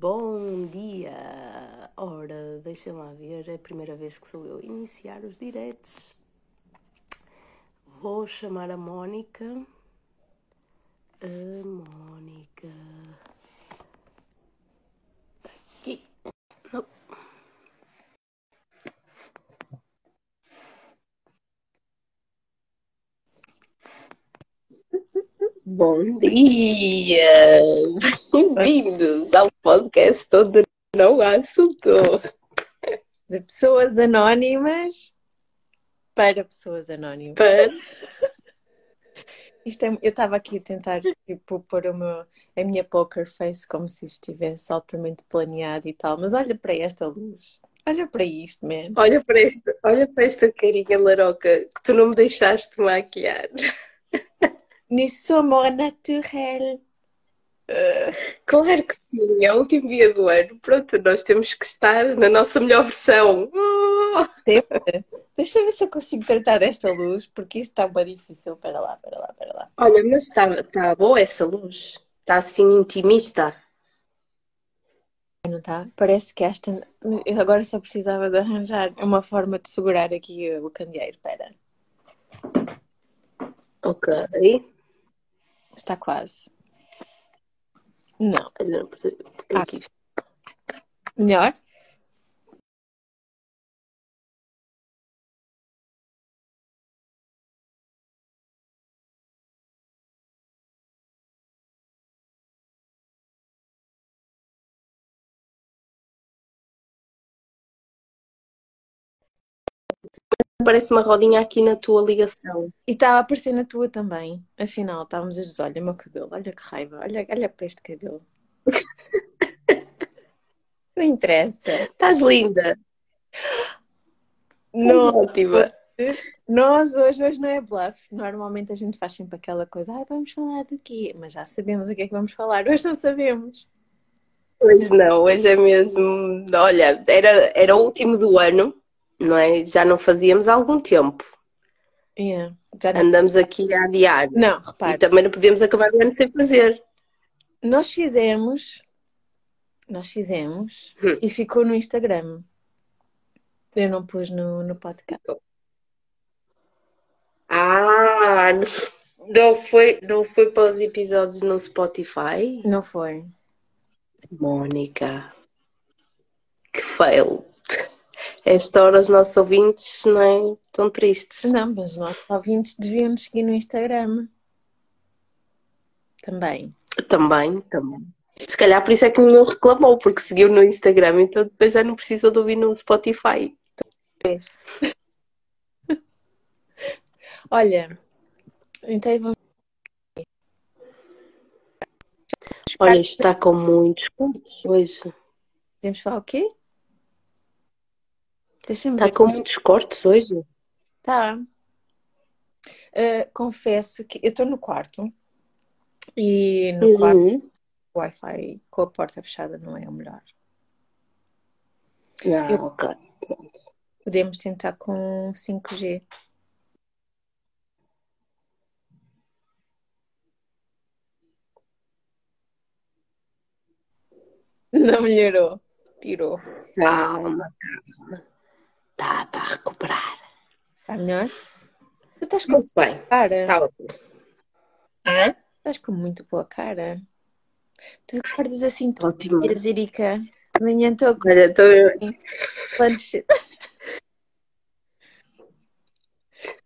Bom dia! Ora, deixem lá ver, é a primeira vez que sou eu a iniciar os diretos. Vou chamar a Mónica. A Mónica. Aqui. Não. Bom dia! Bem-vindos ao podcast onde não há assunto. De pessoas anónimas para pessoas anónimas. Para... Isto é- eu estava aqui a tentar tipo, pôr meu, a minha poker face como se estivesse altamente planeado e tal, mas olha para esta luz. Olha para isto, man. Olha para esta, olha para esta carinha laroca que tu não me deixaste maquiar. Nous somos naturel. Claro que sim, é o último dia do ano. Pronto, nós temos que estar na nossa melhor versão. Oh! Deixa eu ver se eu consigo tratar desta luz, porque isto está bem difícil. Para lá, para lá, para lá. Olha, mas está tá boa essa luz. Está assim intimista. Não está? Parece que esta. Eu agora só precisava de arranjar uma forma de segurar aqui o candeeiro. Espera. Ok. Está quase. Não. Olha, porque Ah. aqui. Melhor? Parece uma rodinha aqui na tua ligação. E estava a aparecer na tua também. Afinal, estávamos a dizer: olha o meu cabelo, olha que raiva, olha, olha para este cabelo. Não interessa. Estás linda. Não, Ótima. nós hoje, hoje não é bluff. Normalmente a gente faz sempre aquela coisa: ah, vamos falar do quê? Mas já sabemos o que é que vamos falar. Hoje não sabemos. Hoje não, hoje é mesmo. Olha, era, era o último do ano, não é? Já não fazíamos há algum tempo. Yeah. Não... Andamos aqui a adiar. não, E repare, também não podíamos acabar o ano sem fazer. nós fizemos, nós fizemos Hum. e ficou no Instagram. Eu não pus no, no podcast. Ah, não foi, não foi para os episódios no Spotify? Não foi. Mónica, que fail. Esta hora os nossos ouvintes não é? Estão tristes. Não, mas os nossos ouvintes deviam nos seguir no Instagram. Também. Também, também. Se calhar por isso é que nenhum reclamou, porque seguiu no Instagram, então depois já não precisou de ouvir no Spotify. Olha, então vamos. Olha, está com muitos cortes hoje. Podemos falar o quê? Deixa-me Está ver. com muitos cortes hoje. Tá. Ah, confesso que eu estou no quarto e no quarto Uhum. o Wi-Fi com a porta fechada não é o melhor. Ah, Eu- ok. Podemos tentar com 5G. Não melhorou. Pirou. Calma, calma. Está tá a recuperar. Está melhor? Tu estás com Muito bem. cara. Está ótimo. Hã? Estás com muito boa cara. Tu acordas assim, tu Ótimo. Erika. Amanhã estou com Olha, estou planos.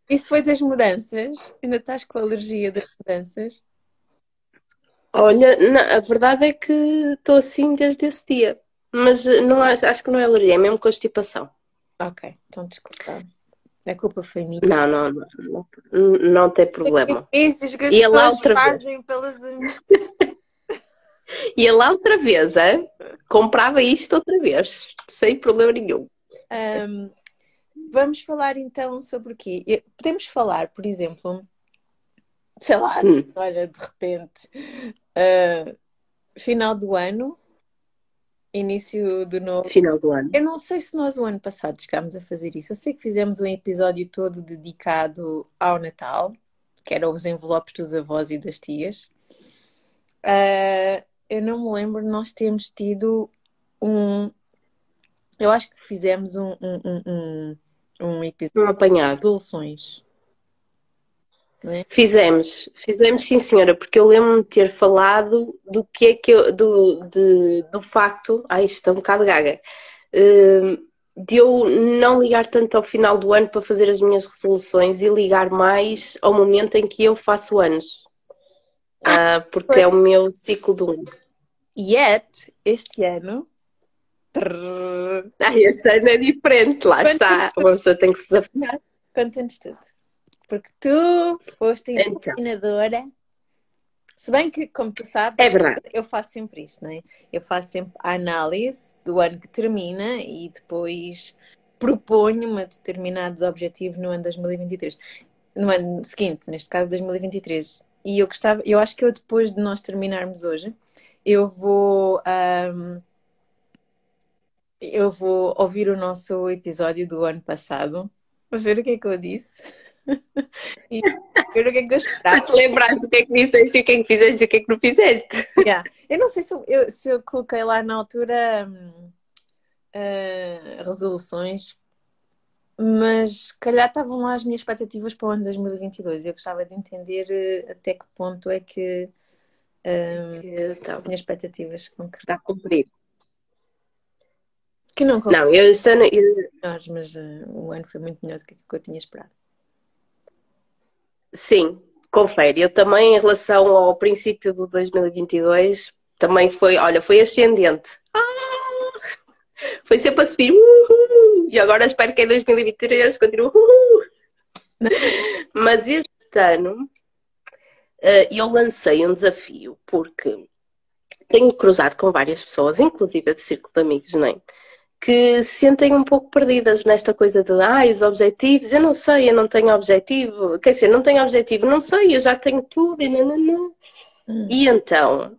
Isso foi das mudanças? Ainda estás com a alergia das mudanças? Olha, não, a verdade é que estou assim desde esse dia. Mas não acho, acho que não é alergia, é mesmo constipação. Ok, então desculpa. A culpa foi minha. Não, não, não, não, não tem problema. Esses que as Ia lá outra vez. fazem pelas Ia lá outra vez, hein? comprava isto outra vez, sem problema nenhum. Ahm, vamos falar então sobre o quê? Podemos falar, por exemplo, sei lá, Hum. olha, de repente, ah, final do ano, início do novo. Final do ano. Eu não sei se nós o ano passado chegámos a fazer isso. Eu sei que fizemos um episódio todo dedicado ao Natal, que eram os envelopes dos avós e das tias. Ah, eu não me lembro nós temos tido um. Eu acho que fizemos um, um, um, um, episódio Um apanhado. de soluções. Não é? Fizemos, fizemos sim, senhora, porque eu lembro-me de ter falado do que é que eu, do, de- do facto, ai, isto está um bocado gaga, hum, de eu não ligar tanto ao final do ano para fazer as minhas resoluções e ligar mais ao momento em que eu faço anos. Ah, porque é o meu ciclo do ano. Yet, este ano. trrr, Ai, este ano é diferente, lá está. Uma pessoa tem que se desafiar. Conta-nos tudo. Porque tu foste a Então. Se bem que, como tu sabes, É eu faço sempre isto, não é? Eu faço sempre a análise do ano que termina e depois proponho-me determinados objetivos no ano de 2023. No ano seguinte, neste caso 2023. E eu gostava, eu acho que eu depois de nós terminarmos hoje, eu vou, ahm, eu vou ouvir o nosso episódio do ano passado, para ver o que é que eu disse e ver o que é que eu esperava. Tu te lembraste do que é que disseste, o que é que fizeste e o que é que não fizeste. Yeah. Eu não sei se eu, se eu coloquei lá na altura hum, ah, resoluções, mas se calhar estavam lá as minhas expectativas para o ano 2022. Eu gostava de entender eh, até que ponto é que hum, Então, as minhas expectativas está concretadas. a cumprir. Que não Não, eu eu- melhores, mas eh, o ano foi muito melhor do que que eu tinha esperado. Sim, confere. Eu também, em relação ao princípio do 2022, também foi, olha, foi ascendente. Ah! Foi sempre a subir. Uhul! E agora espero que em 2023 continue. Uhul! Mas este ano eh, eu lancei um desafio porque tenho cruzado com várias pessoas, inclusive do círculo de amigos, não é? Que se sentem um pouco perdidas nesta coisa de ah, os objetivos, eu não sei, eu não tenho objetivo, quer dizer, não tenho objetivo, não sei, eu já tenho tudo e nananã. Hum. E então,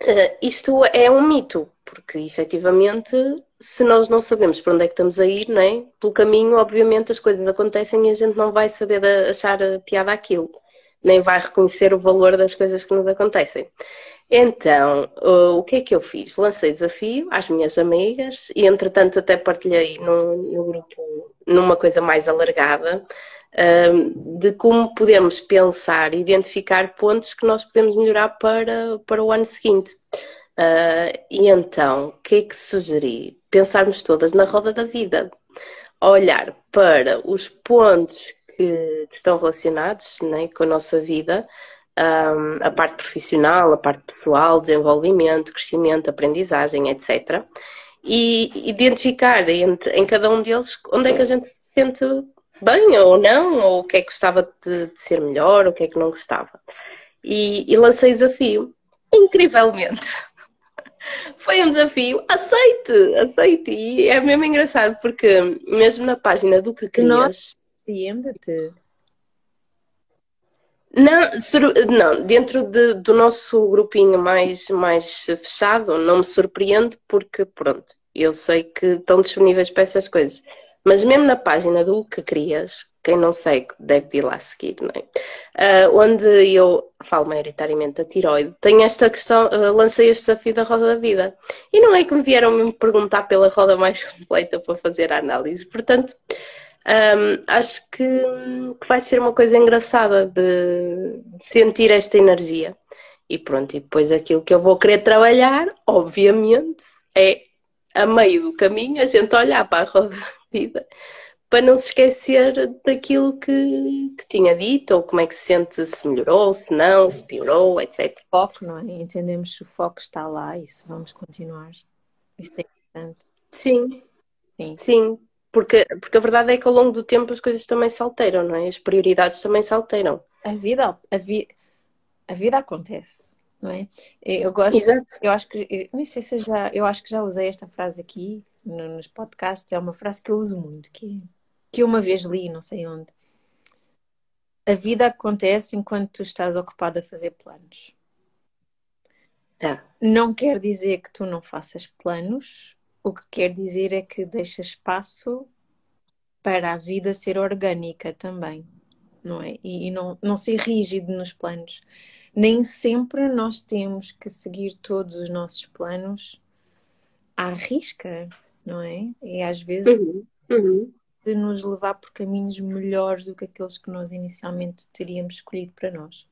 eh, isto é um mito, porque efetivamente, se nós não sabemos para onde é que estamos a ir, não é? Pelo caminho, obviamente, as coisas acontecem e a gente não vai saber achar piada àquilo, nem vai reconhecer o valor das coisas que nos acontecem. Então, uh, o que é que eu fiz? Lancei desafio às minhas amigas e, entretanto, até partilhei no, no grupo numa coisa mais alargada, de como podemos pensar e identificar pontos que nós podemos melhorar para, para o ano seguinte. Uh, e então, o que é que sugeri? Pensarmos todas na roda da vida, olhar para os pontos que, que estão relacionados né, com a nossa vida, um, a parte profissional, a parte pessoal, desenvolvimento, crescimento, aprendizagem, etc. E identificar entre, em cada um deles onde é que a gente se sente bem ou não, ou o que é que gostava de, de ser melhor, o que é que não gostava. E, e lancei o desafio. Incrivelmente. Foi um desafio, aceite, aceite. E é mesmo engraçado porque mesmo na página do que querias, Nós-. Não, sur- não, dentro de- do nosso grupinho mais, mais fechado, não me surpreende porque, pronto, eu sei que estão disponíveis para essas coisas. Mas mesmo na página do que querias, quem não segue deve ir lá seguir, não é? Ah, onde eu falo maioritariamente da tiroide, tenho esta questão, ah, lancei este desafio da roda da vida. E não é que me vieram me perguntar pela roda mais completa para fazer a análise. Portanto, Hum, acho que, que vai ser uma coisa engraçada de, de sentir esta energia. E pronto, e depois aquilo que eu vou querer trabalhar, obviamente, é a meio do caminho a gente olhar para a roda da vida para não se esquecer daquilo que, que tinha dito, ou como é que se sente, se melhorou, se não, se piorou, etc. Foco, não é? Entendemos se o foco está lá e se vamos continuar. Isso é importante. Sim, Sim. sim, porque, porque a verdade é que ao longo do tempo as coisas também se alteram, não é? As prioridades também se alteram. A vida, a vi, a vida acontece, não é? Eu gosto, Exato. eu acho que, eu nem sei se eu já, eu acho que já usei esta frase aqui no- nos podcasts, é uma frase que eu uso muito, que, que eu uma vez li, não sei onde. A vida acontece enquanto tu estás ocupado a fazer planos. É. Não quer dizer que tu não faças planos, o que quer dizer é que deixa espaço para a vida ser orgânica também, não é? E, e não, não ser rígido nos planos. nem sempre nós temos que seguir todos os nossos planos à risca, não é? E às vezes uhum. Uhum. de nos levar por caminhos melhores do que aqueles que nós inicialmente teríamos escolhido para nós.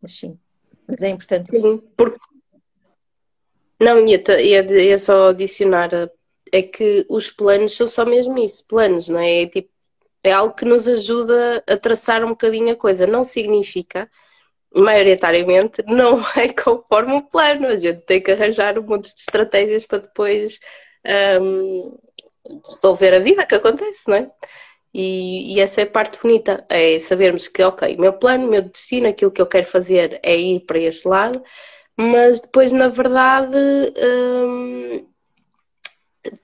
Mas sim, mas é importante. Sim, porque não, ia, ia, ia só adicionar é que os planos são só mesmo isso, planos, não é? É, tipo, é algo que nos ajuda a traçar um bocadinho a coisa. Não significa, maioritariamente, não é conforme o plano. A gente tem que arranjar um monte de estratégias para depois um, resolver a vida que acontece, não é? E, e, essa é a parte bonita, é sabermos que, ok, meu plano, meu destino, aquilo que eu quero fazer é ir para este lado, mas depois, na verdade, hum,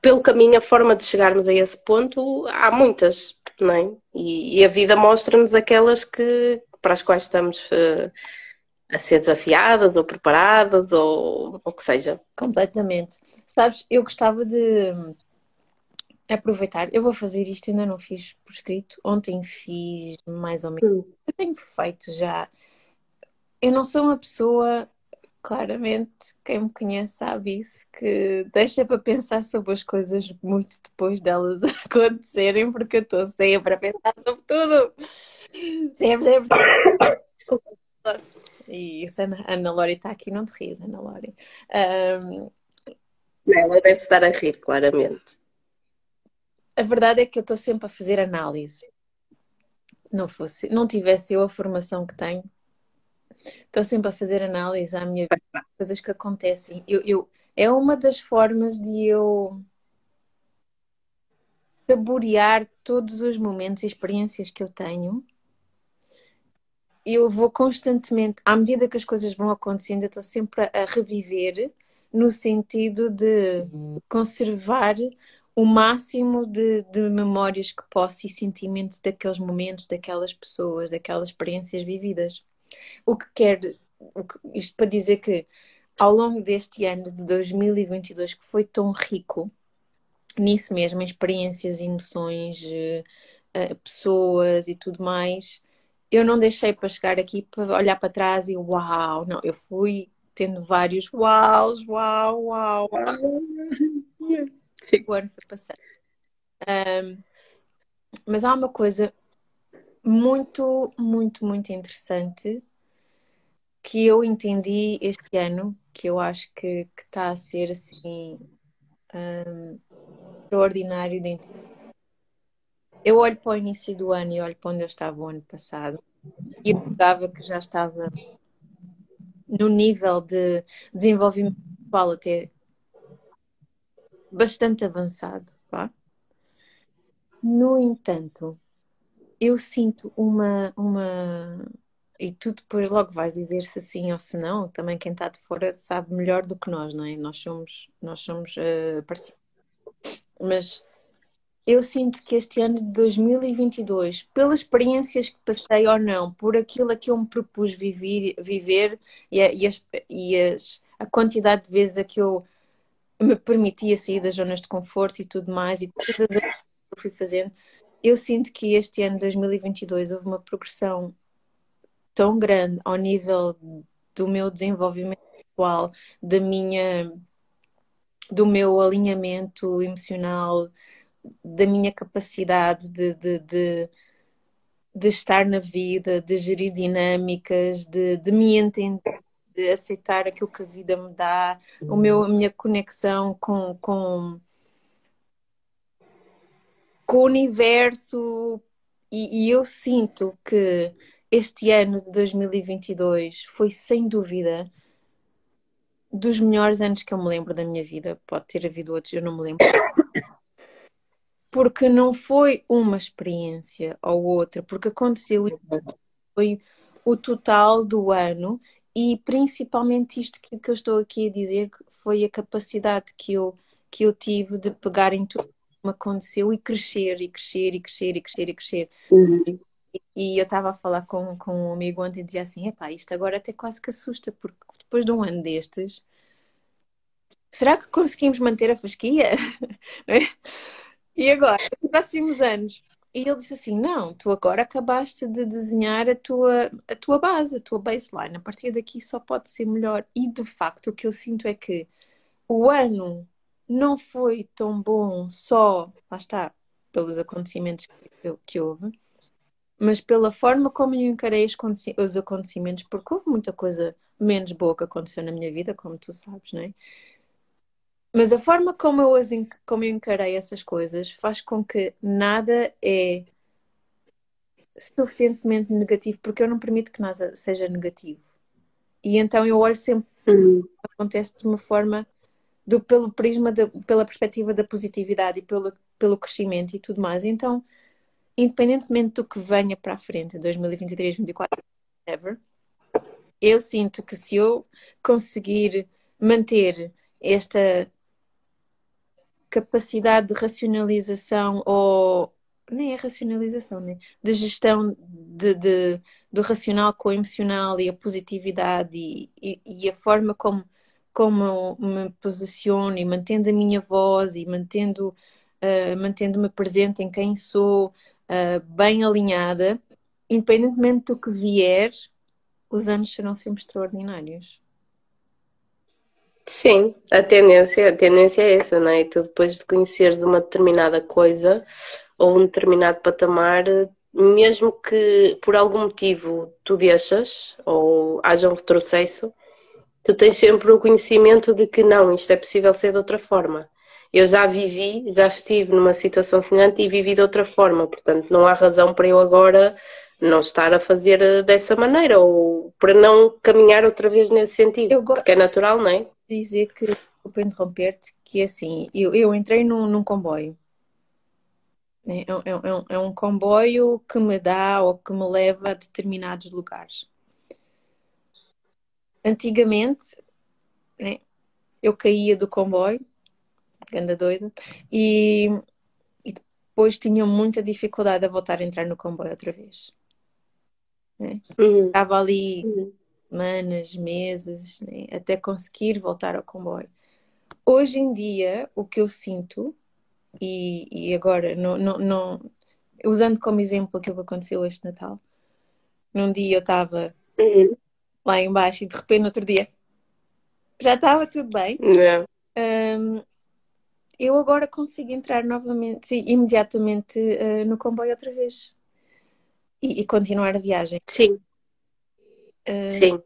pelo caminho, a forma de chegarmos a esse ponto, há muitas, não é? E, e a vida mostra-nos aquelas que, para as quais estamos uh, a ser desafiadas ou preparadas ou o que seja. Completamente. Sabes, eu gostava de aproveitar. Eu vou fazer isto, ainda não fiz por escrito. Ontem fiz mais ou menos. Hum. Eu tenho feito já. Eu não sou uma pessoa claramente, quem me conhece sabe isso, que deixa para pensar sobre as coisas muito depois delas acontecerem, porque eu estou sempre a pensar sobre tudo. Sempre, sempre, sempre. E isso, Ana, Ana Lori está aqui, não te rias, Ana Lori. Um... Ela deve estar a rir, claramente. A verdade é que eu estou sempre a fazer análise. Não fosse, não tivesse eu a formação que tenho, Estou sempre a fazer análise à minha vida, coisas que acontecem. Eu, eu, é uma das formas de eu saborear todos os momentos e experiências que eu tenho. Eu vou constantemente, à medida que as coisas vão acontecendo, eu estou sempre a, reviver no sentido de conservar o máximo de, de, memórias que posso e sentimentos daqueles momentos, daquelas pessoas, daquelas experiências vividas. O que quer, isto para dizer que ao longo deste ano de 2022, que foi tão rico nisso mesmo, em experiências, emoções, uh, pessoas e tudo mais, eu não deixei para chegar aqui para olhar para trás e uau, não, eu fui tendo vários uau, uau, uau, uau. Sim. O ano foi passando. Um, mas há uma coisa muito, muito, muito interessante que eu entendi este ano, que eu acho que está a ser assim um, extraordinário de entender. Eu olho para o início do ano e olho para onde eu estava o ano passado e eu que já estava no nível de desenvolvimento pessoal até bastante avançado. Tá? No entanto, eu sinto uma, uma. E tu depois logo vais dizer se sim ou se não. Também quem está de fora sabe melhor do que nós, não é? Nós somos, nós somos uh, parecidos. Mas eu sinto que este ano de 2022, pelas experiências que passei ou não, por aquilo a que eu me propus viver, viver e, a, e, as, e as, a quantidade de vezes a que eu me permitia sair das zonas de conforto e tudo mais, e todas as que eu fui fazendo, eu sinto que este ano, 2022, houve uma progressão tão grande ao nível do meu desenvolvimento pessoal, da minha, do meu alinhamento emocional, da minha capacidade de, de, de, de estar na vida, de gerir dinâmicas, de, de me entender, de aceitar aquilo que a vida me dá, o meu, a minha conexão com, com com o universo. E, e eu sinto que este ano de 2022 foi sem dúvida dos melhores anos que eu me lembro da minha vida. Pode ter havido outros, eu não me lembro. Porque não foi uma experiência ou outra, porque aconteceu foi o total do ano e principalmente isto que, eu estou aqui a dizer foi a capacidade que eu, que eu tive de pegar em tudo me aconteceu e crescer, e crescer, e crescer, e crescer, e crescer. Uhum. E, e, eu estava a falar com, com um amigo ontem e dizia assim: epá, isto agora até quase que assusta, porque depois de um ano destes, será que conseguimos manter a fasquia? é? E agora, nos próximos anos, e ele disse assim: Não, tu agora acabaste de desenhar a tua, a tua base, a tua baseline. A partir daqui só pode ser melhor. E de facto, o que eu sinto é que o ano não foi tão bom só, lá está, pelos acontecimentos que, que houve, mas pela forma como eu encarei os acontecimentos, porque houve muita coisa menos boa que aconteceu na minha vida, como tu sabes, não é? Mas a forma como eu, as, como eu encarei essas coisas faz com que nada é suficientemente negativo, porque eu não permito que nada seja negativo. E então eu olho sempre uhum. acontece de uma forma do, pelo prisma, pela perspectiva da positividade e pelo, pelo crescimento e tudo mais. Então, independentemente do que venha para a frente, 2023, 2024, ever, eu sinto que se eu conseguir manter esta capacidade de racionalização ou nem é racionalização, né? de gestão de, de, do racional com o emocional e a positividade e, e, e, a forma como, como me posiciono e mantendo a minha voz e mantendo, uh, mantendo-me presente em quem sou, uh, bem alinhada, independentemente do que vier, os anos serão sempre extraordinários. Sim, a tendência, a tendência é essa, não é? Tu depois de conheceres uma determinada coisa ou um determinado patamar, mesmo que por algum motivo tu deixas ou haja um retrocesso, tu tens sempre o conhecimento de que não, isto é possível ser de outra forma. Eu já vivi, já estive numa situação semelhante e vivi de outra forma, portanto não há razão para eu agora não estar a fazer dessa maneira ou para não caminhar outra vez nesse sentido, eu porque é natural, não é? dizer que, para interromper-te, que é assim, eu, eu entrei num, num comboio. É, é, é, é, um comboio que me dá ou que me leva a determinados lugares. Antigamente, né, eu caía do comboio, anda doida, e, e, depois tinha muita dificuldade a voltar a entrar no comboio outra vez. Né? Uhum. Estava ali uhum semanas, meses, né? até conseguir voltar ao comboio. Hoje em dia, o que eu sinto, e, e agora, não, não, não, usando como exemplo aquilo que aconteceu este Natal, num dia eu estava uhum. Lá embaixo e de repente, no outro dia, já estava tudo bem. Yeah. Um, eu agora consigo entrar novamente, sim, imediatamente uh, no comboio outra vez e, e continuar a viagem. Sim. Uh, Sim.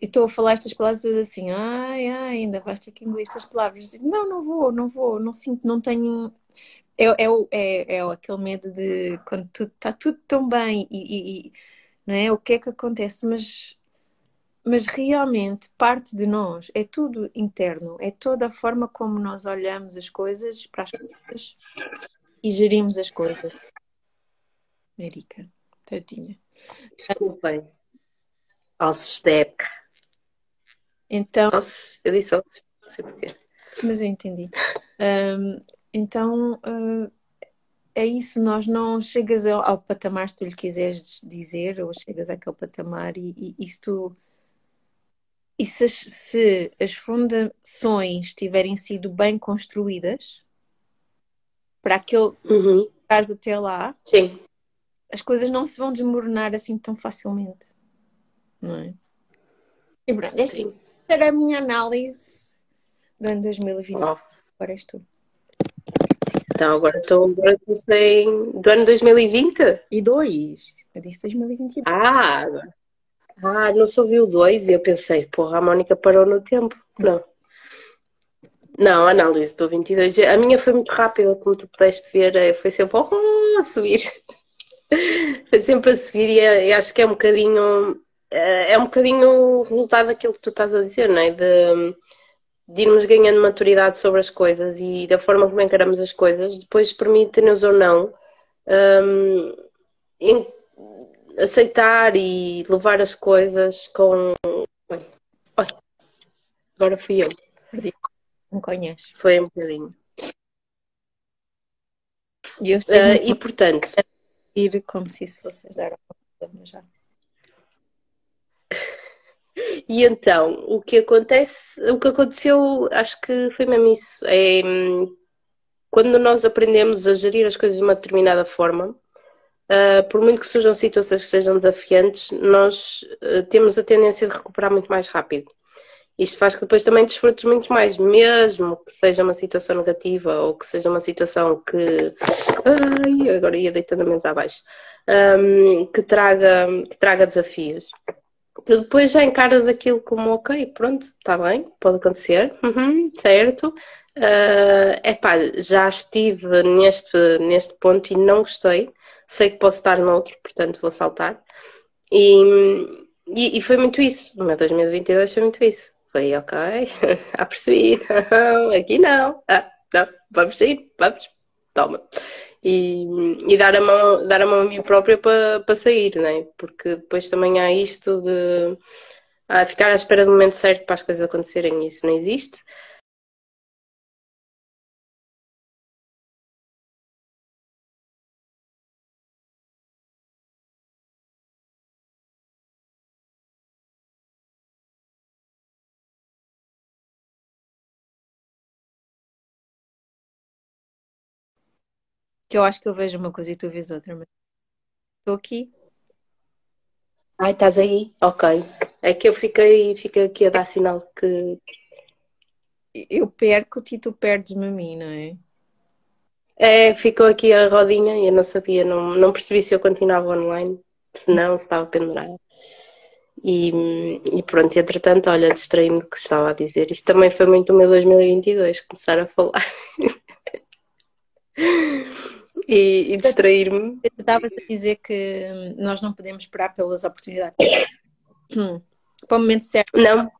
E estou a falar estas palavras assim, ai, ai, ainda vais ter que engolir estas palavras. Não, não vou, não vou, não sinto, não tenho. É, é, é, é aquele medo de quando está tudo tão bem e, e, não é? o que é que acontece, mas, mas realmente parte de nós, é tudo interno, é toda a forma como nós olhamos as coisas para as coisas e gerimos as coisas. Erika. Tadinha. Desculpem. Ossos da época. Então. Ossos, eu disse ossos, não sei porquê. Mas eu entendi. Um, então, uh, é isso. Nós não chegas ao, ao, patamar se tu lhe quiseres dizer, ou chegas àquele patamar e, e, e se tu. E se, se as fundações tiverem sido bem construídas para aquele uhum. até lá, Sim as coisas não se vão desmoronar assim tão facilmente. Não é? E pronto, esta Sim. era a minha análise do ano 2020. Oh. Agora és tu. Então, agora estou sem do ano 2020? E dois. Eu disse 2022. Ah, ah não só vi o 2 e eu pensei, porra, a Mónica parou no tempo. Não. Não, análise do 22. A minha foi muito rápida, como tu pudeste ver, eh, foi sempre oh, a subir. Foi sempre a seguir e, e, acho que é um bocadinho eh, é um bocadinho o resultado daquilo que tu estás a dizer, não é? De, de irmos ganhando maturidade sobre as coisas e da forma como encaramos as coisas, depois permite-nos ou não um, aceitar e levar as coisas com. Oi, oi. Agora fui eu. Não conheces. Foi um bocadinho. E, uh, e portanto ir como se isso fosse dar uma já. E então, o que acontece, o que aconteceu, acho que foi mesmo isso. É, quando nós aprendemos a gerir as coisas de uma determinada forma, uh, por muito que surjam situações que sejam desafiantes, nós uh, temos a tendência de recuperar muito mais rápido. Isto faz que depois também desfrutes muito mais, mesmo que seja uma situação negativa ou que seja uma situação que. Ai, agora ia deitando a mesa abaixo. Um, que, traga, que traga desafios. Tu depois já encaras aquilo como ok, pronto, está bem, pode acontecer, uhum, certo. Uh, epá, já estive neste, neste ponto e não gostei. Sei que posso estar noutro, portanto vou saltar. E, e, e foi muito isso. No meu 2022 foi muito isso. Foi ok, já percebi. Aqui não. Ah, não, vamos sair, vamos, toma. E, e, dar, a mão, dar a mão a mim própria para, para sair, né? Porque depois também há isto de ah, ficar à espera do momento certo para as coisas acontecerem, isso não existe. Que eu acho que eu vejo uma coisa e tu vês outra, mas estou aqui. Ai, estás aí? Ok. É que eu fiquei, fiquei aqui a dar sinal que. Eu perco-te e tu perdes-me a mim, não é? É, ficou aqui a rodinha e eu não sabia, não, não percebi se eu continuava online, se não, se estava pendurada. E, e pronto, entretanto, olha, distraí-me do que estava a dizer. Isto também foi muito o meu 2022, começar a falar. e, e distrair-me. Estavas a dizer que nós não podemos esperar pelas oportunidades. Para o momento certo. Não,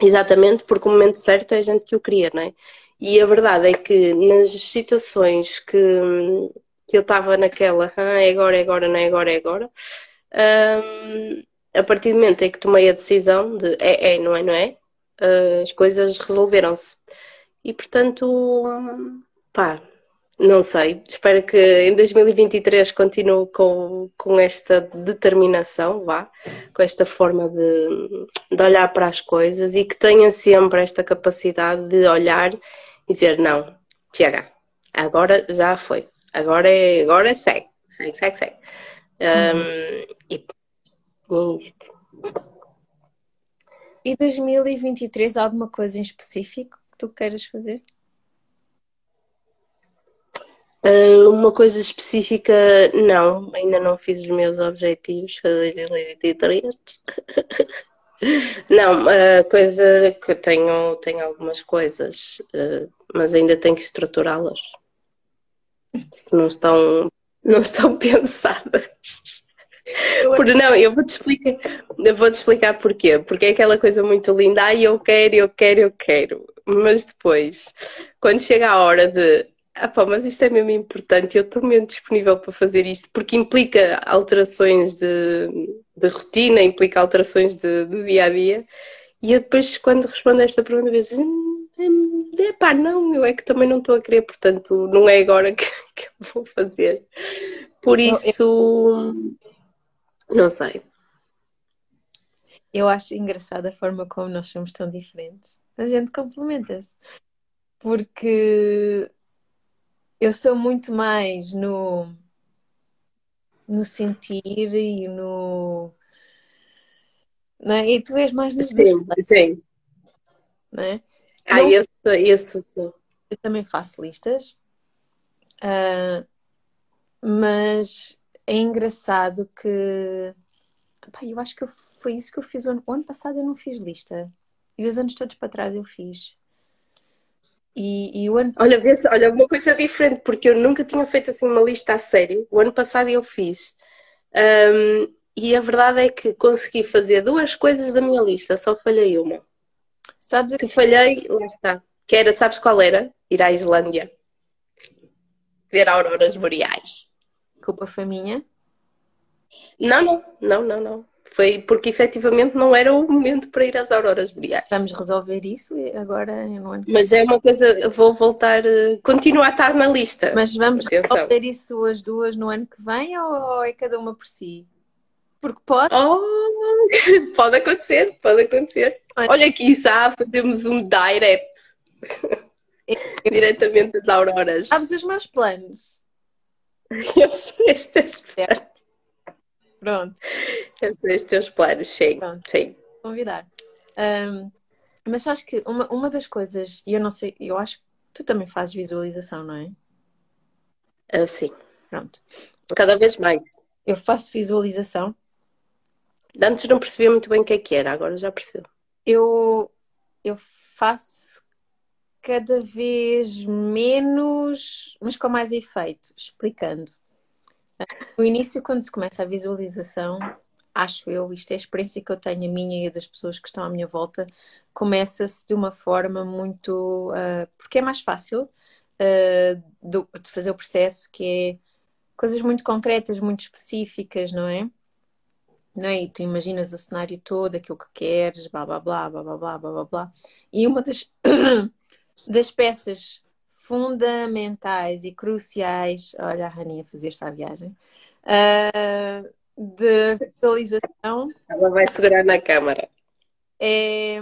exatamente, porque o momento certo é a gente que o cria, não é? E a verdade é que nas situações que, que eu estava naquela, ah, é agora, é agora, não é agora, é agora, um, a partir do momento em que tomei a decisão de é, é, não é, não é, as coisas resolveram-se. E portanto, pá, não sei, espero que em 2023 continue com, com esta determinação, vá, com esta forma de, de olhar para as coisas e que tenha sempre esta capacidade de olhar e dizer: não, chega, agora já foi, agora é, agora é segue, segue, segue, segue. Um, e é isto. E 2023, alguma coisa em específico que tu queiras fazer? Uh, uma coisa específica, não, ainda não fiz os meus objetivos para 2023. não, a uh, coisa que tenho, tenho algumas coisas, uh, mas ainda tenho que estruturá-las. Não estão, não estão pensadas. Por, não, eu vou-te explicar, eu vou-te explicar porquê. Porque é aquela coisa muito linda, ai, eu quero, eu quero, eu quero. Mas depois, quando chega a hora de ah pá, mas isto é mesmo importante, eu estou mesmo disponível para fazer isto, porque implica alterações de, de rotina, implica alterações de, de, dia a dia. E eu depois, quando respondo a esta pergunta, eu digo é, é pá, não, eu é que também não estou a querer, portanto, não é agora que, que eu vou fazer. Por isso, não sei. Eu acho engraçada a forma como nós somos tão diferentes. A gente complementa-se. Porque eu sou muito mais no, no sentir e no. Não é? E tu és mais nos Sim, sim. Não é? Ah, não, eu, sou, eu, também faço listas, uh, mas é engraçado que. Pá, eu acho que foi isso que eu fiz o ano, o ano passado. Eu não fiz lista. E os anos todos para trás eu fiz. E, e o ano... Olha, vês, olha, uma coisa diferente, porque eu nunca tinha feito assim uma lista a sério. O ano passado eu fiz. Um, e a verdade é que consegui fazer duas coisas da minha lista, só falhei uma. Sabes que falhei, lá está. Que era, sabes qual era? Ir à Islândia. Ver auroras boreais. Culpa foi minha? Não, não, não, não, não. Foi porque efetivamente não era o momento para ir às auroras boreais. Vamos resolver isso agora no ano Mas é uma coisa, vou voltar, eh, continua a estar na lista. Mas vamos Atenção. resolver isso as duas no ano que vem ou é cada uma por si? Porque pode. Oh, pode acontecer, pode acontecer. Olha, aqui, já fazemos um direct. Diretamente das auroras. Sabes os meus planos? Eu sei teus planos. Pronto. Eu sei os teus planos, sim. Pronto. sim. Convidar. Um, mas acho que uma, uma das coisas, e eu não sei, eu acho que tu também fazes visualização, não é? Ah, sim. Pronto. Cada vez mais. Eu faço visualização. Antes não percebia muito bem o que é que era, agora já percebo. Eu, eu faço cada vez menos, mas com mais efeito, explicando. No início, quando se começa a visualização, acho eu, isto é a experiência que eu tenho, a minha e a das pessoas que estão à minha volta, começa-se de uma forma muito. Uh, porque é mais fácil uh, do, de fazer o processo, que é coisas muito concretas, muito específicas, não é? Não é? E tu imaginas o cenário todo, aquilo que queres, blá blá blá, blá blá blá, blá blá. E uma das, das peças fundamentais e cruciais, olha a Rani a fazer-se à viagem, uh, de visualização. Ela vai segurar na câmara. É,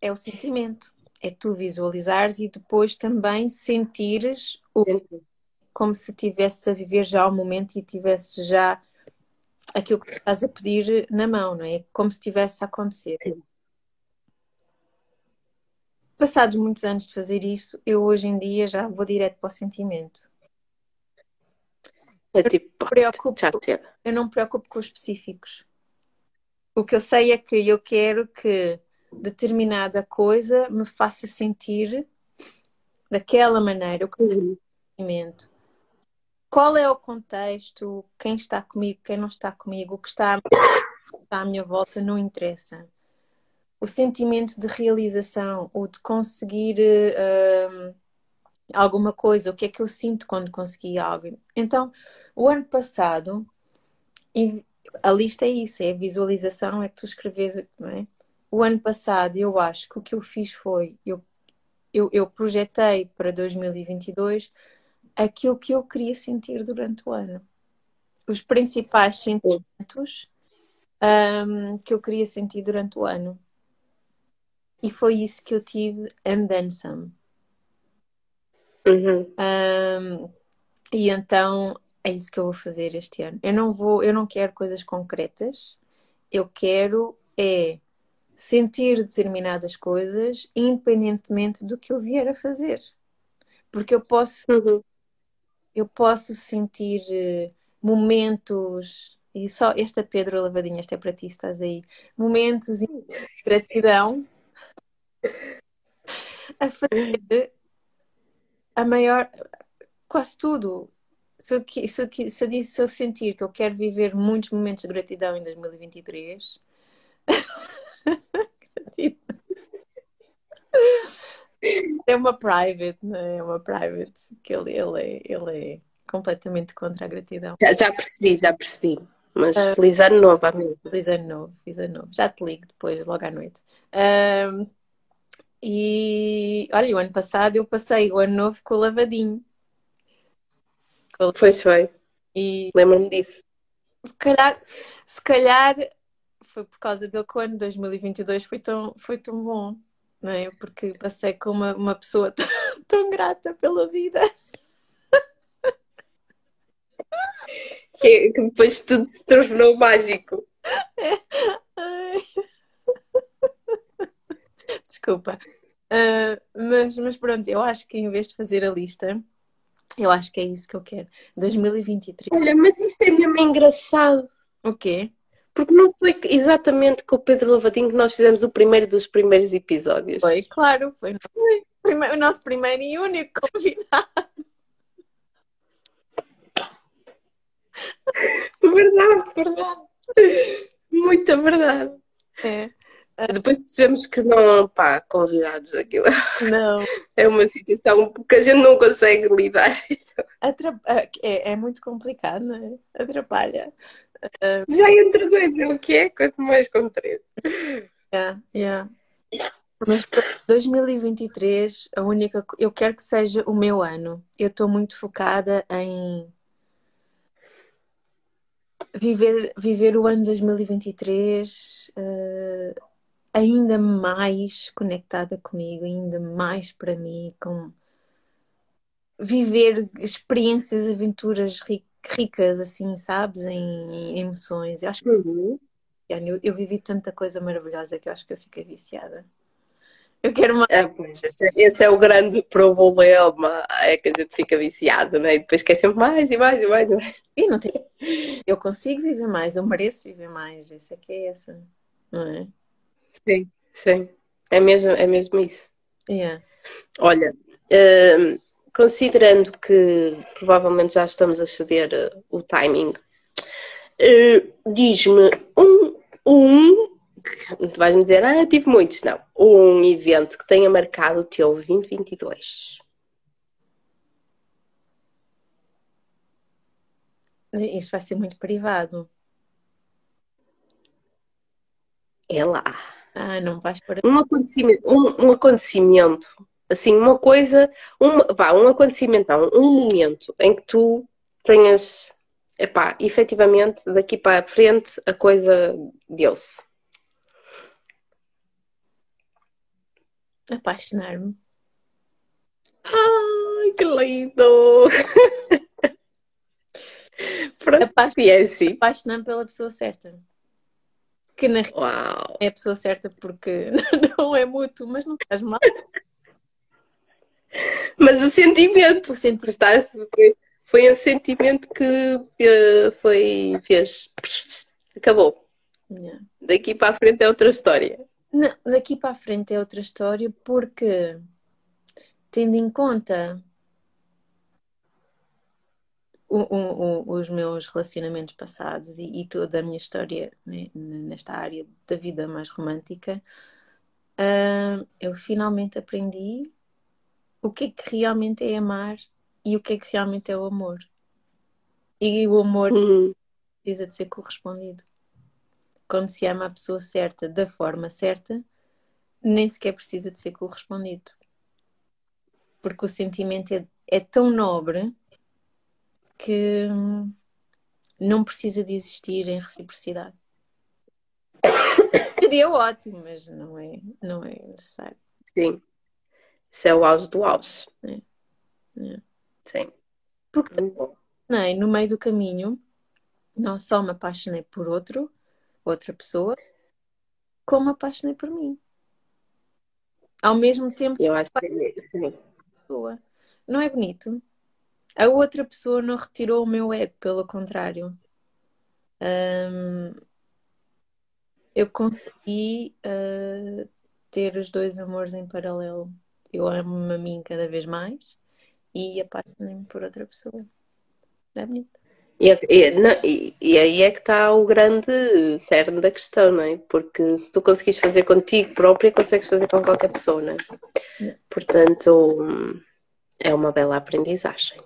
é o sentimento. É tu visualizares e depois também sentires o, como se estivesse a viver já o momento e tivesse já aquilo que estás a pedir na mão, não é? Como se estivesse a acontecer. Sim. Passados muitos anos de fazer isso, eu hoje em dia já vou direto para o sentimento. É tipo, eu, preocupo, eu não me preocupo com os específicos. O que eu sei é que eu quero que determinada coisa me faça sentir daquela maneira, o conhecimento. Qual é o contexto? Quem está comigo, quem não está comigo, o que está à minha volta não interessa o sentimento de realização ou de conseguir uh, alguma coisa, o que é que eu sinto quando consegui algo. Então, o ano passado, a lista é isso, é a visualização, é que tu escreves, não é? O ano passado, eu acho que o que eu fiz foi, eu, eu, eu projetei para 2022 aquilo que eu queria sentir durante o ano. Os principais sentimentos um, que eu queria sentir durante o ano. E foi isso que eu tive and then some. Uhum. Um, e então é isso que eu vou fazer este ano. Eu não vou, eu não quero coisas concretas. Eu quero é sentir determinadas coisas independentemente do que eu vier a fazer. Porque eu posso uhum. eu posso sentir eh, momentos e só esta Pedro Lavadinha, esta é para ti, estás aí. Momentos de gratidão a fazer a maior, quase tudo. Se eu, se, eu, se, eu se eu sentir que eu quero viver muitos momentos de gratidão em 2023, é uma private, não é? é uma private, que ele, ele, é, ele é completamente contra a gratidão. Já, já percebi, já percebi. Mas uh, feliz ano novo, amigo. Feliz ano novo, feliz ano novo. Já te ligo depois, logo à noite. E olha, o ano passado eu passei o ano novo com o lavadinho. Com... Pois foi. E lembro-me disso. Se calhar, se calhar foi por causa dele que o ano 2022 foi tão, foi tão bom, não é? Porque passei com uma, uma pessoa tão, tão grata pela vida. Que, que depois tudo se tornou mágico. É. Desculpa. Uh, mas, mas pronto, eu acho que em vez de fazer a lista, eu acho que é isso que eu quero. 2023. Olha, mas isto é mesmo engraçado. O quê? Porque não foi exatamente com o Pedro Lavadinho que nós fizemos o primeiro dos primeiros episódios. Foi, claro, foi o nosso primeiro e único convidado. Verdade, verdade. Muita verdade. É. Depois percebemos que não, pá, convidados aquilo. Não. É uma situação que a gente não consegue lidar. É, é muito complicado, não é? Atrapalha. Já entre dois é o que é, quanto mais com três. Yeah, yeah. Mas para 2023, a única. Eu quero que seja o meu ano. Eu estou muito focada em viver, viver o ano 2023 uh, ainda mais conectada comigo, ainda mais para mim, com viver experiências, aventuras ricas, assim, sabes, em, emoções. Eu acho que uhum. eu, eu vivi tanta coisa maravilhosa que eu acho que eu fiquei viciada. Eu quero mais. É, pois, esse, é, esse, é o grande problema, é que a gente fica viciado, né? E depois quer sempre mais e mais e mais e mais. E não tem. Eu consigo viver mais, eu mereço viver mais. Isso é que é essa, não é? Sim, sim. É mesmo, é mesmo isso. Yeah. Olha, hum, considerando que provavelmente já estamos a ceder uh, o timing, uh, diz-me um, um tu vais-me dizer, ah, tive muitos. Não. Um evento que tenha marcado o teu 2022. Isso vai ser muito privado. É lá. Ah, não vais para. Um acontecimento, um, um acontecimento, assim, uma coisa, uma, pá, um acontecimento, não, um momento em que tu tenhas, epá, efetivamente, daqui para a frente, a coisa deu-se. Apaixonar-me. Ai, que lindo! Apaixonar-me apaixonar pela pessoa certa. Que na Uau. é a pessoa certa porque não é mútuo, mas não faz mal. Mas o sentimento, o sentimento. Está, foi, foi um sentimento que uh, foi, fez. Acabou. Yeah. Daqui para a frente é outra história. Não, daqui para a frente é outra história porque, tendo em conta o, o, o, os meus relacionamentos passados e, e, toda a minha história né, nesta área da vida mais romântica, uh, eu finalmente aprendi o que é que realmente é amar e o que é que realmente é o amor. E o amor uhum. precisa de ser correspondido quando se ama a pessoa certa da forma certa, nem sequer precisa de ser correspondido. Porque o sentimento é, é tão nobre que não precisa de existir em reciprocidade. Seria ótimo, mas não é, não é necessário. Sim. Isso é o auge do auge. É. É. Sim. Porque também, no meio do caminho, não só me apaixonei por outro, outra pessoa, como me apaixonei por mim. Ao mesmo tempo, eu acho que é sim. Pessoa. Não é bonito? A outra pessoa não retirou o meu ego, pelo contrário. Um, eu consegui uh, ter os dois amores em paralelo. Eu amo-me a mim cada vez mais e apaixonei-me por outra pessoa. É bonito. E, e, não, e, e, aí é que está o grande cerne da questão, não é? Porque se tu conseguires fazer contigo própria, consegues fazer com qualquer pessoa, não é? Portanto, é uma bela aprendizagem.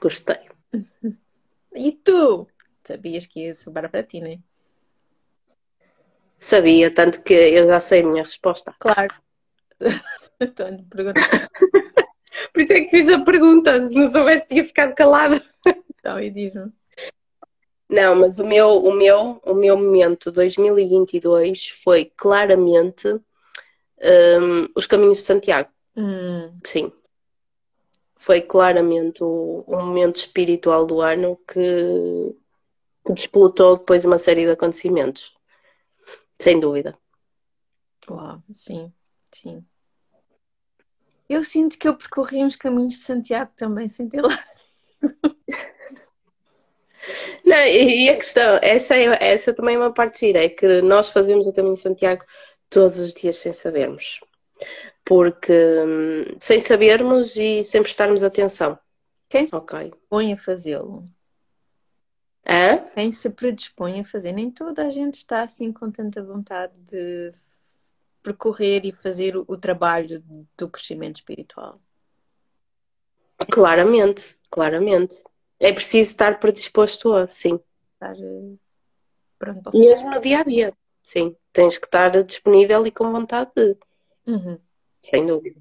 Gostei. E tu? Sabias que ia sobrar para ti, não é? Sabia, tanto que eu já sei a minha resposta. Claro. Então, pergunta. Por isso é que fiz a pergunta. Se não soubesse, tinha ficado calada. Então, e diz-me. Não, mas o meu, o meu, o meu momento 2022 foi claramente um, os caminhos de Santiago. Hum. Sim. Foi claramente o, o, momento espiritual do ano que, que depois uma série de acontecimentos. Sem dúvida. Uau, sim, sim. Eu sinto que eu percorri uns caminhos de Santiago também, sem ter lá. Não, e a questão, essa, é, essa também é uma parte gira, é que nós fazemos o caminho de Santiago todos os dias sem sabermos. Porque hum, sem sabermos e sem prestarmos atenção. Quem se okay. predispõe a fazê-lo? Hã? Quem se predispõe a fazer? Nem toda a gente está assim com tanta vontade de percorrer e fazer o, trabalho do crescimento espiritual. Claramente, claramente. É preciso estar predisposto a, sim. Estar eh, pronto. Mesmo no dia a dia, sim. Tens que estar disponível e com vontade de. Uhum. Sem dúvida.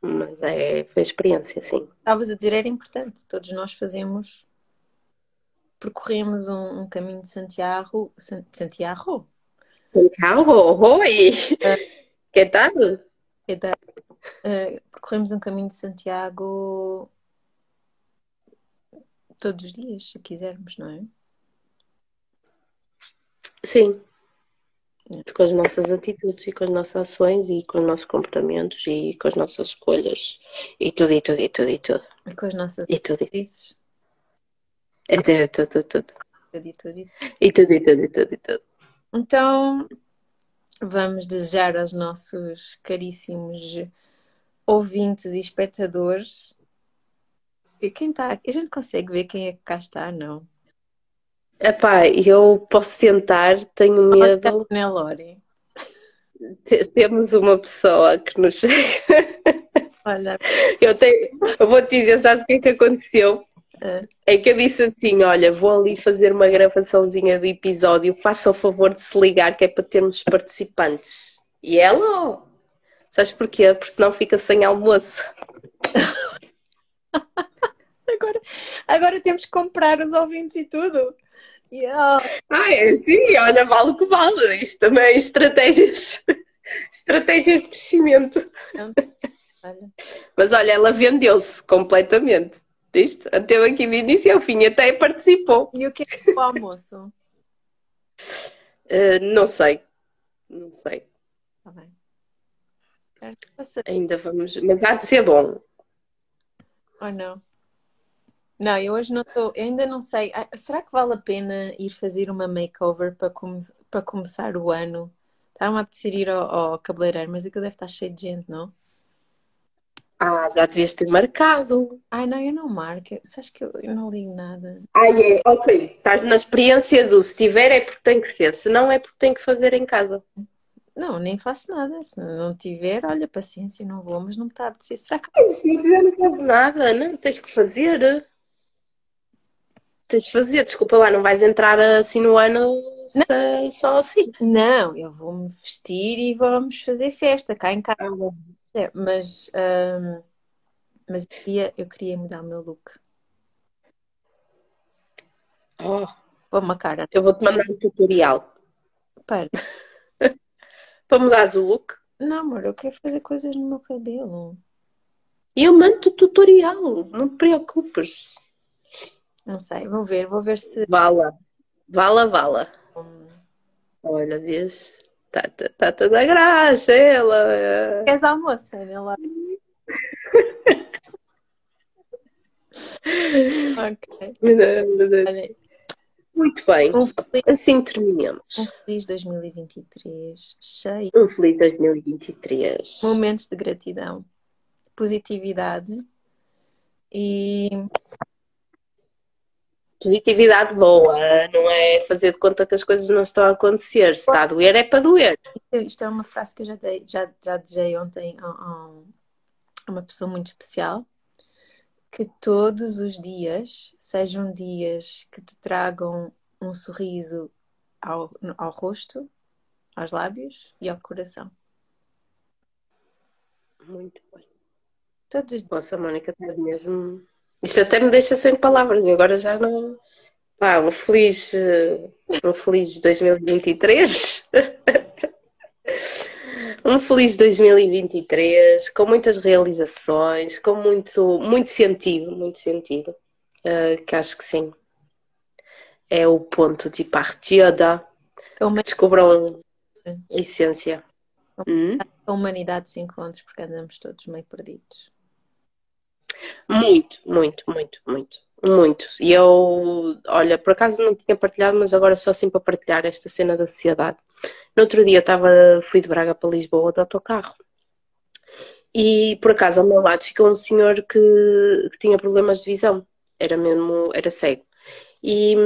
Mas é, foi experiência, sim. Estavas a dizer, era importante. Todos nós fazemos, percorremos um, um caminho de Santiago, Santiago, Santiago, oi! Que tal? Que tal? Uh, percorremos um caminho de Santiago todos os dias, se quisermos, não é? Sim. Com as nossas atitudes e com as nossas ações e com os nossos comportamentos e com as nossas escolhas e tudo, e tudo, e tudo, e tudo. E com as nossas E tudo, e atrizes. é tudo, tudo, tudo. E tudo e tudo. E tudo, e tudo, e tudo, e tudo. Então, vamos desejar aos nossos caríssimos ouvintes e espectadores. E quem está? A gente consegue ver quem é que cá está, não? Epá, eu posso tentar, tenho medo. Nelore. Te- Temos uma pessoa que nos. Olha, Eu, tenho... eu vou te dizer, sabes o que é que aconteceu? Ah. É que eu disse assim: olha, vou ali fazer uma gravaçãozinha do episódio, faça o favor de se ligar, que é para termos participantes. E ela, ó, sabes porquê? Porque senão fica sem almoço. agora, agora temos que comprar os ouvintes e tudo. Oh, Ah, é sim, olha, vale o que vale. Isto também é estratégias, estratégias de crescimento. olha, Mas olha, ela vendeu-se completamente. Viste? Teve aqui de início ao fim, até participou. E o que é que é o almoço? Uh, não sei, não sei. Está bem. Ainda vamos, mas há de ser bom. Ou não? Não, eu hoje não estou, eu ainda não sei. Ah, Será que vale a pena ir fazer uma makeover para, come- para começar o ano? Estava-me a apetecer ir ao, ao cabeleireiro, mas aquilo deve estar cheio de gente, não? Ah, já devias ter marcado. Ai, não, eu não marco. Sabes que eu, eu não ligo nada. Ah, é, ok. Estás na experiência do se tiver é porque tem que ser, se não é porque tem que fazer em casa. Não, nem faço nada. Se não tiver, olha, paciência, não vou, mas não me está a apetecer. Será que Ai, fizer, não fazes nada, não? Tens que fazer. Tens de fazer, desculpa lá, não vais entrar assim no ano só- só assim. Não, eu vou-me vestir e vamos fazer festa cá em casa. É, mas, ahm, mas eu queria, eu queria mudar o meu look. Oh, Pôr uma cara. eu vou-te mandar um tutorial Para. para mudares o look. Não, amor, eu quero fazer coisas no meu cabelo. Eu mando-te o tutorial, não te preocupes. Não sei, vou ver, vou ver se. Vala, vala, vala. hum, Olha, vês? Está tá, tá toda graxa, ela. Queres almoço, olha lá. Ok. Olha, Muito bem, um feliz, assim terminamos. um feliz 2023, cheio Um feliz 2023. de momentos de gratidão, positividade e Positividade boa, não é fazer de conta que as coisas não estão a acontecer. Se está a doer, é para doer. isto é uma frase que eu já dei, já, já desejei ontem a, a um- uma pessoa muito especial. Que todos os dias sejam dias que te tragam um sorriso ao, ao rosto, aos lábios e ao coração. Muito bem. Todos os dias. Nossa, Mónica, estás mesmo. Isto até me deixa sem palavras. E agora já não. Pá, um feliz. eh, Um feliz 2023. Um feliz 2023, com muitas realizações, com muito, muito sentido, muito sentido. Eh, que acho que sim. É o ponto de partida. Que a huma- Descubram a essência. Hum? a humanidade se encontre, porque andamos todos meio perdidos. Muito, muito, muito, muito, muito. E eu, olha, por acaso não tinha partilhado, mas agora só assim para partilhar esta cena da sociedade. No outro dia eu estava, fui de Braga para Lisboa de autocarro e por acaso ao meu lado ficou um senhor que, que tinha problemas de visão, era mesmo, era cego. E,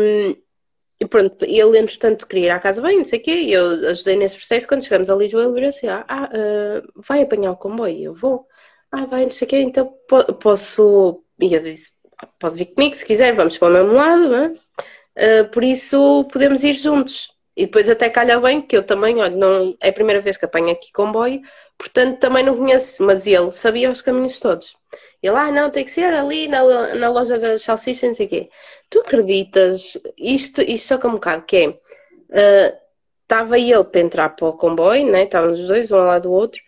e pronto, ele entretanto queria ir à casa bem, não sei o quê, eu ajudei nesse processo. Quando chegamos a Lisboa, ele virou assim: Ah, ah, vai apanhar o comboio? Eu vou. Ah, vai, não sei o quê, então po- posso. E eu disse: "Ah, Pode vir comigo se quiser, vamos para o mesmo lado, não é? Ah, por isso podemos ir juntos. E depois até calha bem que eu também, olha, não, é a primeira vez que apanho aqui comboio, portanto também não conheço, mas ele sabia os caminhos todos. Ele, ah, não, tem que ser ali na, na loja das salsichas, não sei o quê. Tu acreditas, isto, isto choca um bocado, que é, ah, estava ele para entrar para o comboio, né? Os dois, um ao lado do outro.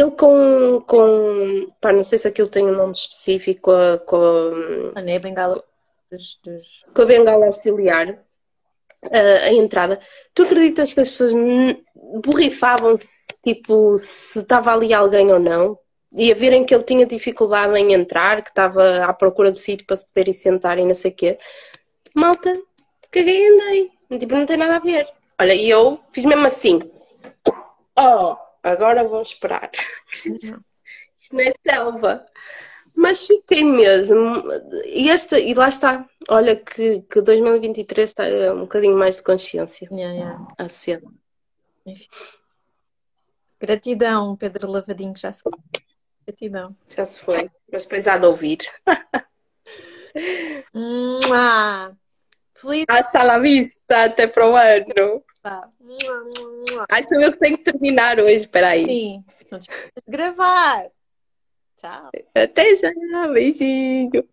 Ele com, com pá, não sei se aquilo tem um nome específico, com a, com a, A né, bengala dos, dos- com a bengala auxiliar, a, a entrada. Tu acreditas que as pessoas borrifavam-se, tipo, se estava ali alguém ou não? E a verem que ele tinha dificuldade em entrar, que estava à procura do sítio para se poder ir sentar e não sei o quê. Malta, caguei e andei. Tipo, não tem nada a ver. Olha, e eu fiz mesmo assim. Oh, agora vão esperar. Isto não é selva. Mas fiquei mesmo. E, esta, e lá está. Olha que, que 2023 está é um bocadinho mais de consciência Yeah, yeah. Enfim. Gratidão, Pedro Lavadinho, já se foi. Gratidão. Já se foi. Mas depois há de ouvir. Feliz Hasta la vista, até para o ano. Natal. Ai, sou eu que tenho que terminar hoje. Espera aí. Sim, não te gravar. Tchau. Até já. Beijinho.